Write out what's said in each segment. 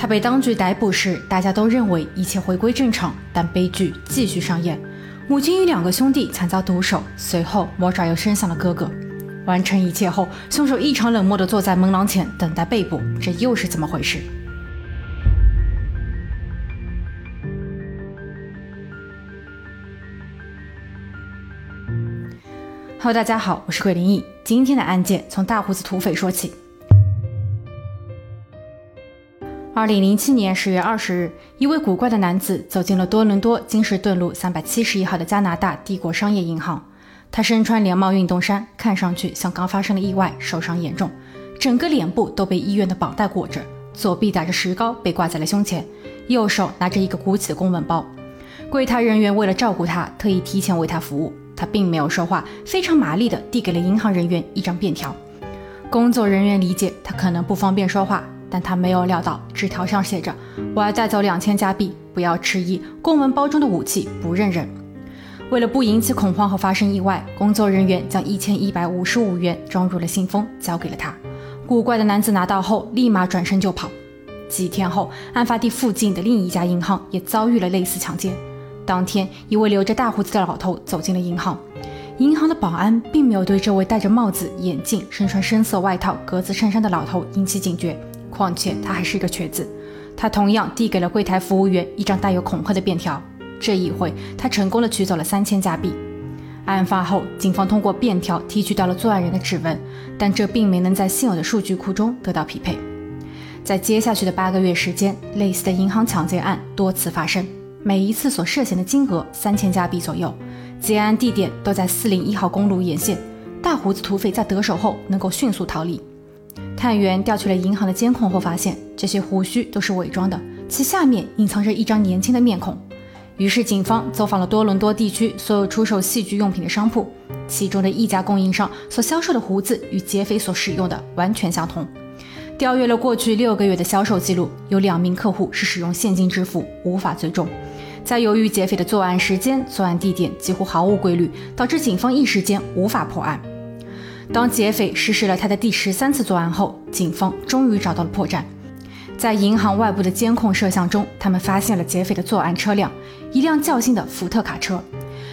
他被当局逮捕时，大家都认为一切回归正常，但悲剧继续上演。母亲与两个兄弟惨遭毒手，随后魔爪又伸向了哥哥。完成一切后，凶手异常冷漠地坐在门廊前等待被捕，这又是怎么回事？Hello，大家好，我是桂林异。今天的案件从大胡子土匪说起。二零零七年十月二十日，一位古怪的男子走进了多伦多金士顿路三百七十一号的加拿大帝国商业银行。他身穿连帽运动衫，看上去像刚发生了意外，受伤严重，整个脸部都被医院的绑带裹着，左臂打着石膏被挂在了胸前，右手拿着一个鼓起的公文包。柜台人员为了照顾他，特意提前为他服务。他并没有说话，非常麻利地递给了银行人员一张便条。工作人员理解他可能不方便说话，但他没有料到纸条上写着：“我要带走两千加币，不要迟疑。公文包中的武器不认人。”为了不引起恐慌和发生意外，工作人员将一千一百五十五元装入了信封，交给了他。古怪的男子拿到后，立马转身就跑。几天后，案发地附近的另一家银行也遭遇了类似抢劫。当天，一位留着大胡子的老头走进了银行，银行的保安并没有对这位戴着帽子、眼镜、身穿深色外套、格子衬衫的老头引起警觉。况且他还是一个瘸子。他同样递给了柜台服务员一张带有恐吓的便条。这一回，他成功的取走了三千加币。案发后，警方通过便条提取到了作案人的指纹，但这并没能在现有的数据库中得到匹配。在接下去的八个月时间，类似的银行抢劫案多次发生，每一次所涉嫌的金额三千加币左右。劫案地点都在四零一号公路沿线。大胡子土匪在得手后能够迅速逃离。探员调取了银行的监控后发现，这些胡须都是伪装的，其下面隐藏着一张年轻的面孔。于是，警方走访了多伦多地区所有出售戏剧用品的商铺，其中的一家供应商所销售的胡子与劫匪所使用的完全相同。调阅了过去六个月的销售记录，有两名客户是使用现金支付，无法追踪。再由于劫匪的作案时间、作案地点几乎毫无规律，导致警方一时间无法破案。当劫匪实施了他的第十三次作案后，警方终于找到了破绽。在银行外部的监控摄像中，他们发现了劫匪的作案车辆，一辆较新的福特卡车。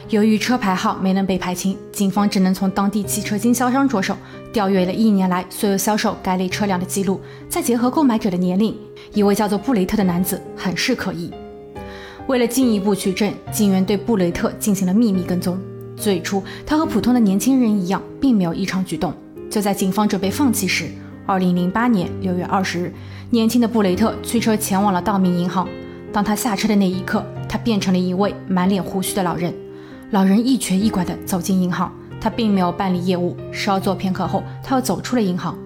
由于车牌号没能被排清，警方只能从当地汽车经销商着手，调阅了一年来所有销售该类车辆的记录，再结合购买者的年龄，一位叫做布雷特的男子很是可疑。为了进一步取证，警员对布雷特进行了秘密跟踪。最初，他和普通的年轻人一样，并没有异常举动。就在警方准备放弃时，二零零八年六月二十日。年轻的布雷特驱车前往了道明银行。当他下车的那一刻，他变成了一位满脸胡须的老人。老人一瘸一拐地走进银行，他并没有办理业务。稍作片刻后，他又走出了银行。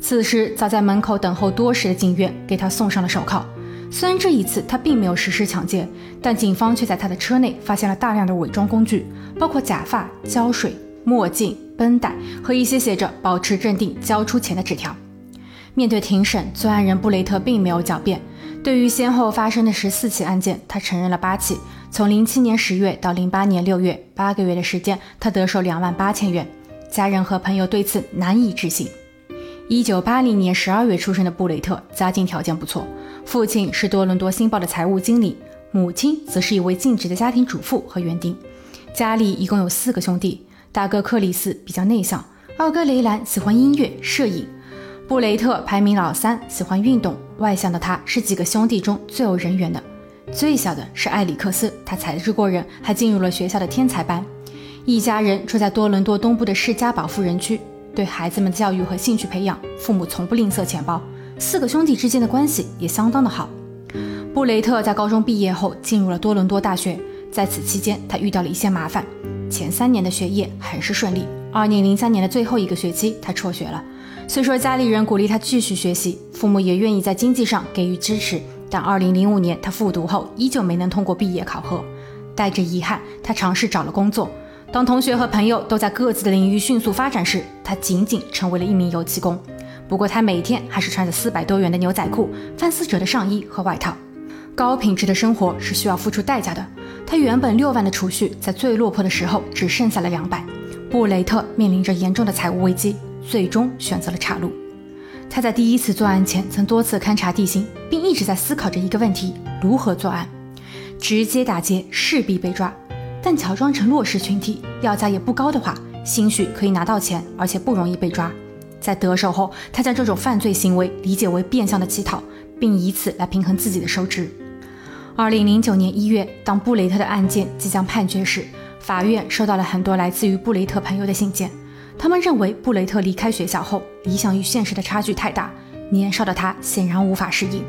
此时，早在门口等候多时的警员给他送上了手铐。虽然这一次他并没有实施抢劫，但警方却在他的车内发现了大量的伪装工具，包括假发、胶水、墨镜、绷带和一些写着“保持镇定，交出钱”的纸条。面对庭审，作案人布雷特并没有狡辩。对于先后发生的十四起案件，他承认了八起。从零七年十月到零八年六月，八个月的时间，他得手两万八千元。家人和朋友对此难以置信。一九八零年十二月出生的布雷特，家境条件不错，父亲是多伦多星报的财务经理，母亲则是一位尽职的家庭主妇和园丁。家里一共有四个兄弟，大哥克里斯比较内向，二哥雷兰喜欢音乐、摄影。布雷特排名老三，喜欢运动，外向的他是几个兄弟中最有人缘的。最小的是艾里克斯，他才智过人，还进入了学校的天才班。一家人住在多伦多东部的世家堡富人区，对孩子们教育和兴趣培养，父母从不吝啬钱包。四个兄弟之间的关系也相当的好。布雷特在高中毕业后进入了多伦多大学，在此期间他遇到了一些麻烦。前三年的学业很是顺利，二零零三年的最后一个学期他辍学了。虽说家里人鼓励他继续学习，父母也愿意在经济上给予支持，但2005年他复读后依旧没能通过毕业考核。带着遗憾，他尝试找了工作。当同学和朋友都在各自的领域迅速发展时，他仅仅成为了一名油漆工。不过他每天还是穿着四百多元的牛仔裤、范思哲的上衣和外套。高品质的生活是需要付出代价的。他原本六万的储蓄，在最落魄的时候只剩下了两百。布雷特面临着严重的财务危机。最终选择了岔路。他在第一次作案前曾多次勘察地形，并一直在思考着一个问题：如何作案。直接打劫势必被抓，但乔装成弱势群体，要价也不高的话，兴许可以拿到钱，而且不容易被抓。在得手后，他将这种犯罪行为理解为变相的乞讨，并以此来平衡自己的收支。二零零九年一月，当布雷特的案件即将判决时，法院收到了很多来自于布雷特朋友的信件。他们认为布雷特离开学校后，理想与现实的差距太大，年少的他显然无法适应，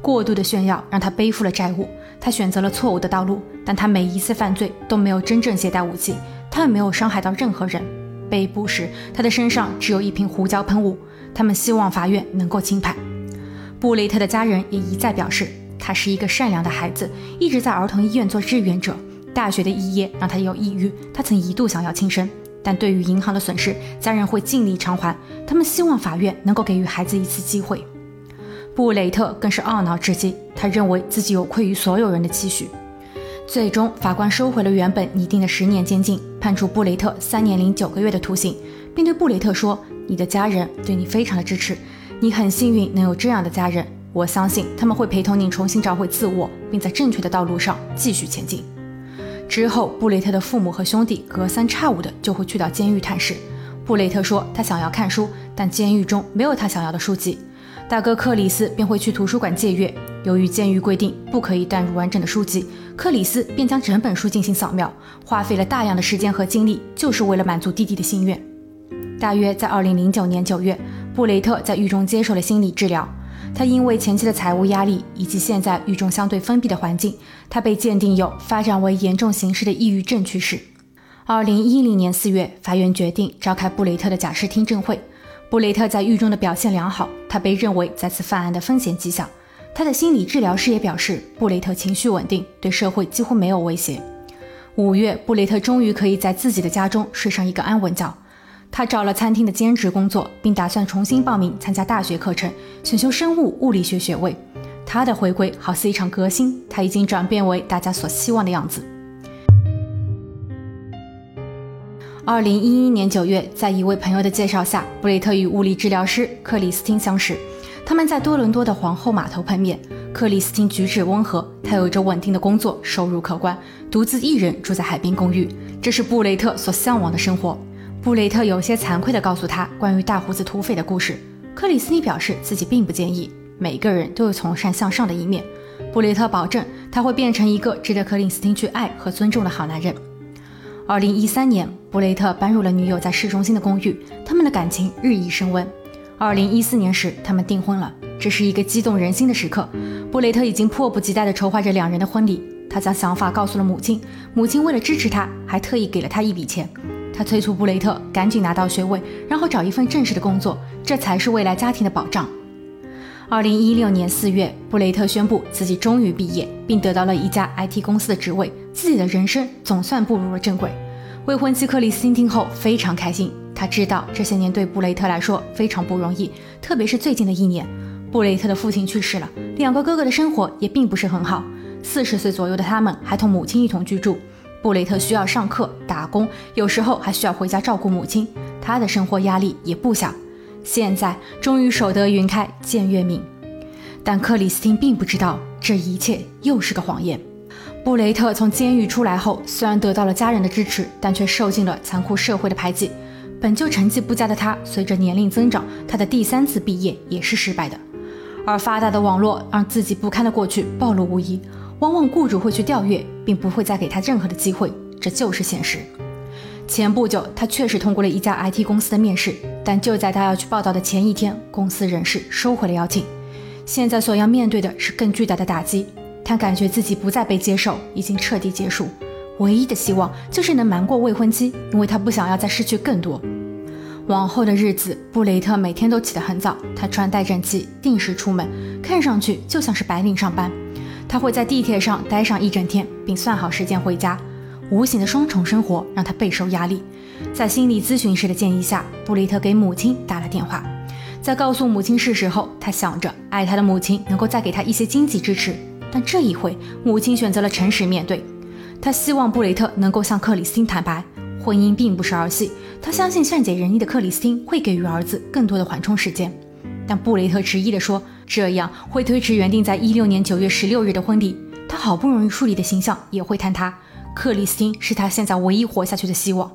过度的炫耀让他背负了债务。他选择了错误的道路，但他每一次犯罪都没有真正携带武器，他也没有伤害到任何人。被捕时，他的身上只有一瓶胡椒喷雾。他们希望法院能够轻判。布雷特的家人也一再表示，他是一个善良的孩子，一直在儿童医院做志愿者。大学的肄业让他有抑郁，他曾一度想要轻生。但对于银行的损失，家人会尽力偿还。他们希望法院能够给予孩子一次机会。布雷特更是懊恼至极，他认为自己有愧于所有人的期许。最终，法官收回了原本拟定的十年监禁，判处布雷特三年零九个月的徒刑，并对布雷特说：“你的家人对你非常的支持，你很幸运能有这样的家人。我相信他们会陪同你重新找回自我，并在正确的道路上继续前进。”之后，布雷特的父母和兄弟隔三差五的就会去到监狱探视。布雷特说他想要看书，但监狱中没有他想要的书籍。大哥克里斯便会去图书馆借阅，由于监狱规定不可以带入完整的书籍，克里斯便将整本书进行扫描，花费了大量的时间和精力，就是为了满足弟弟的心愿。大约在二零零九年九月，布雷特在狱中接受了心理治疗。他因为前期的财务压力以及现在狱中相对封闭的环境，他被鉴定有发展为严重形式的抑郁症趋势。二零一零年四月，法院决定召开布雷特的假释听证会。布雷特在狱中的表现良好，他被认为再次犯案的风险极小。他的心理治疗师也表示，布雷特情绪稳定，对社会几乎没有威胁。五月，布雷特终于可以在自己的家中睡上一个安稳觉。他找了餐厅的兼职工作，并打算重新报名参加大学课程，选修生物物理学学位。他的回归好似一场革新，他已经转变为大家所希望的样子。二零一一年九月，在一位朋友的介绍下，布雷特与物理治疗师克里斯汀相识。他们在多伦多的皇后码头碰面。克里斯汀举止温和，他有着稳定的工作，收入可观，独自一人住在海滨公寓，这是布雷特所向往的生活。布雷特有些惭愧地告诉他关于大胡子土匪的故事。克里斯汀表示自己并不介意。每个人都有从善向上的一面。布雷特保证他会变成一个值得克里斯汀去爱和尊重的好男人。二零一三年，布雷特搬入了女友在市中心的公寓，他们的感情日益升温。二零一四年时，他们订婚了，这是一个激动人心的时刻。布雷特已经迫不及待地筹划着两人的婚礼。他将想法告诉了母亲，母亲为了支持他，还特意给了他一笔钱。他催促布雷特赶紧拿到学位，然后找一份正式的工作，这才是未来家庭的保障。二零一六年四月，布雷特宣布自己终于毕业，并得到了一家 IT 公司的职位，自己的人生总算步入了正轨。未婚妻克里斯汀听后非常开心，他知道这些年对布雷特来说非常不容易，特别是最近的一年，布雷特的父亲去世了，两个哥哥的生活也并不是很好。四十岁左右的他们还同母亲一同居住。布雷特需要上课、打工，有时候还需要回家照顾母亲，他的生活压力也不小。现在终于守得云开见月明，但克里斯汀并不知道这一切又是个谎言。布雷特从监狱出来后，虽然得到了家人的支持，但却受尽了残酷社会的排挤。本就成绩不佳的他，随着年龄增长，他的第三次毕业也是失败的。而发达的网络让自己不堪的过去暴露无遗。往往雇主会去调阅，并不会再给他任何的机会，这就是现实。前不久，他确实通过了一家 IT 公司的面试，但就在他要去报道的前一天，公司人事收回了邀请。现在所要面对的是更巨大的打击，他感觉自己不再被接受，已经彻底结束。唯一的希望就是能瞒过未婚妻，因为他不想要再失去更多。往后的日子，布雷特每天都起得很早，他穿戴整齐，定时出门，看上去就像是白领上班。他会在地铁上待上一整天，并算好时间回家。无形的双重生活让他备受压力。在心理咨询师的建议下，布雷特给母亲打了电话。在告诉母亲事实后，他想着爱他的母亲能够再给他一些经济支持。但这一回，母亲选择了诚实面对。他希望布雷特能够向克里斯汀坦白，婚姻并不是儿戏。他相信善解人意的克里斯汀会给予儿子更多的缓冲时间。但布雷特执意地说，这样会推迟原定在一六年九月十六日的婚礼。他好不容易树立的形象也会坍塌。克里斯汀是他现在唯一活下去的希望。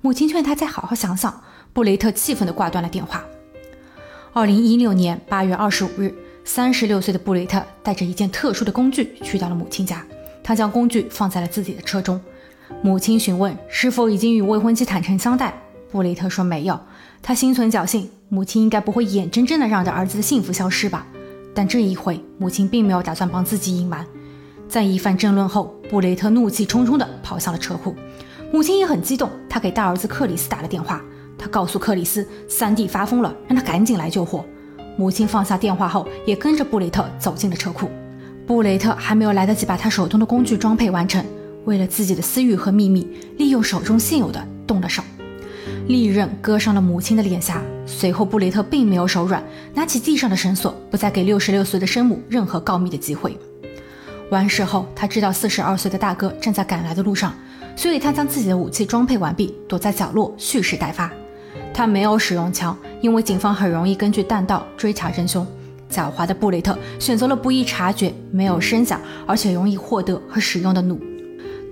母亲劝他再好好想想。布雷特气愤地挂断了电话。二零一六年八月二十五日，三十六岁的布雷特带着一件特殊的工具去到了母亲家。他将工具放在了自己的车中。母亲询问是否已经与未婚妻坦诚相待。布雷特说没有。他心存侥幸，母亲应该不会眼睁睁地让着儿子的幸福消失吧？但这一回，母亲并没有打算帮自己隐瞒。在一番争论后，布雷特怒气冲冲地跑向了车库。母亲也很激动，他给大儿子克里斯打了电话。他告诉克里斯，三弟发疯了，让他赶紧来救火。母亲放下电话后，也跟着布雷特走进了车库。布雷特还没有来得及把他手中的工具装配完成，为了自己的私欲和秘密，利用手中现有的动了手。利刃割伤了母亲的脸颊。随后，布雷特并没有手软，拿起地上的绳索，不再给六十六岁的生母任何告密的机会。完事后，他知道四十二岁的大哥正在赶来的路上，所以他将自己的武器装配完毕，躲在角落蓄势待发。他没有使用枪，因为警方很容易根据弹道追查真凶。狡猾的布雷特选择了不易察觉、没有声响，而且容易获得和使用的弩。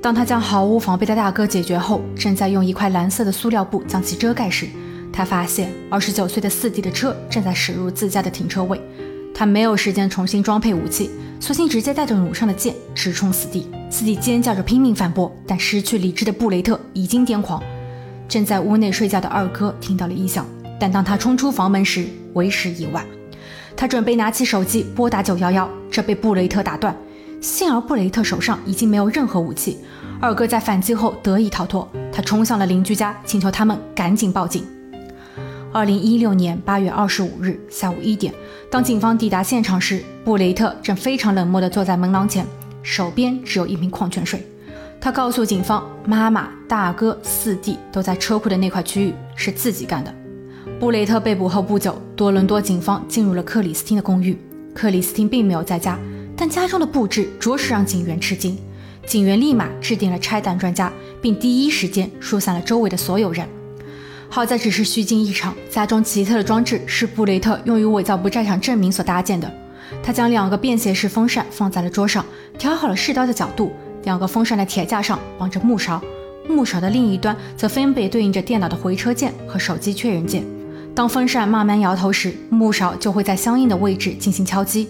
当他将毫无防备的大哥解决后，正在用一块蓝色的塑料布将其遮盖时，他发现二十九岁的四弟的车正在驶入自家的停车位。他没有时间重新装配武器，索性直接带着弩上的箭直冲四弟。四弟尖叫着拼命反驳，但失去理智的布雷特已经癫狂。正在屋内睡觉的二哥听到了异响，但当他冲出房门时，为时已晚。他准备拿起手机拨打九幺幺，这被布雷特打断。幸而布雷特手上已经没有任何武器，二哥在反击后得以逃脱。他冲向了邻居家，请求他们赶紧报警。二零一六年八月二十五日下午一点，当警方抵达现场时，布雷特正非常冷漠地坐在门廊前，手边只有一瓶矿泉水。他告诉警方，妈妈、大哥、四弟都在车库的那块区域，是自己干的。布雷特被捕后不久，多伦多警方进入了克里斯汀的公寓，克里斯汀并没有在家。但家中的布置着实让警员吃惊，警员立马制定了拆弹专家，并第一时间疏散了周围的所有人。好在只是虚惊一场，家中奇特的装置是布雷特用于伪造不在场证明所搭建的。他将两个便携式风扇放在了桌上，调好了试刀的角度，两个风扇的铁架上绑着木勺，木勺的另一端则分别对应着电脑的回车键和手机确认键。当风扇慢慢摇头时，木勺就会在相应的位置进行敲击。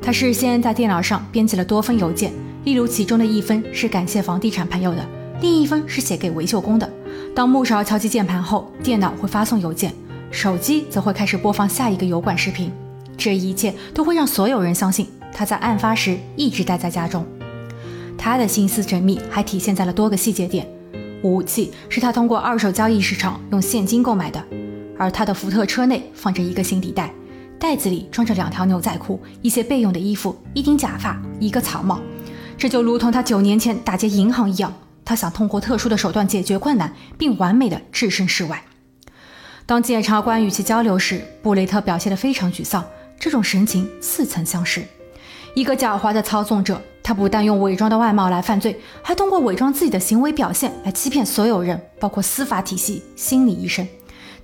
他事先在电脑上编辑了多封邮件，例如其中的一封是感谢房地产朋友的，另一封是写给维修工的。当木勺敲击键盘后，电脑会发送邮件，手机则会开始播放下一个油管视频。这一切都会让所有人相信他在案发时一直待在家中。他的心思缜密还体现在了多个细节点：武器是他通过二手交易市场用现金购买的，而他的福特车内放着一个行李袋。袋子里装着两条牛仔裤、一些备用的衣服、一顶假发、一个草帽，这就如同他九年前打劫银行一样。他想通过特殊的手段解决困难，并完美的置身事外。当检察官与其交流时，布雷特表现得非常沮丧，这种神情似曾相识。一个狡猾的操纵者，他不但用伪装的外貌来犯罪，还通过伪装自己的行为表现来欺骗所有人，包括司法体系、心理医生。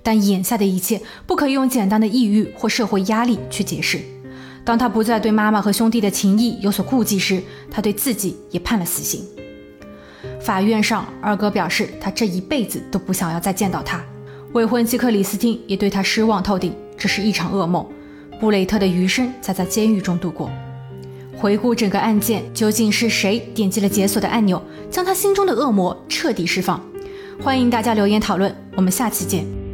但眼下的一切不可以用简单的抑郁或社会压力去解释。当他不再对妈妈和兄弟的情谊有所顾忌时，他对自己也判了死刑。法院上，二哥表示他这一辈子都不想要再见到他。未婚妻克里斯汀也对他失望透顶，这是一场噩梦。布雷特的余生在在监狱中度过。回顾整个案件，究竟是谁点击了解锁的按钮，将他心中的恶魔彻底释放？欢迎大家留言讨论，我们下期见。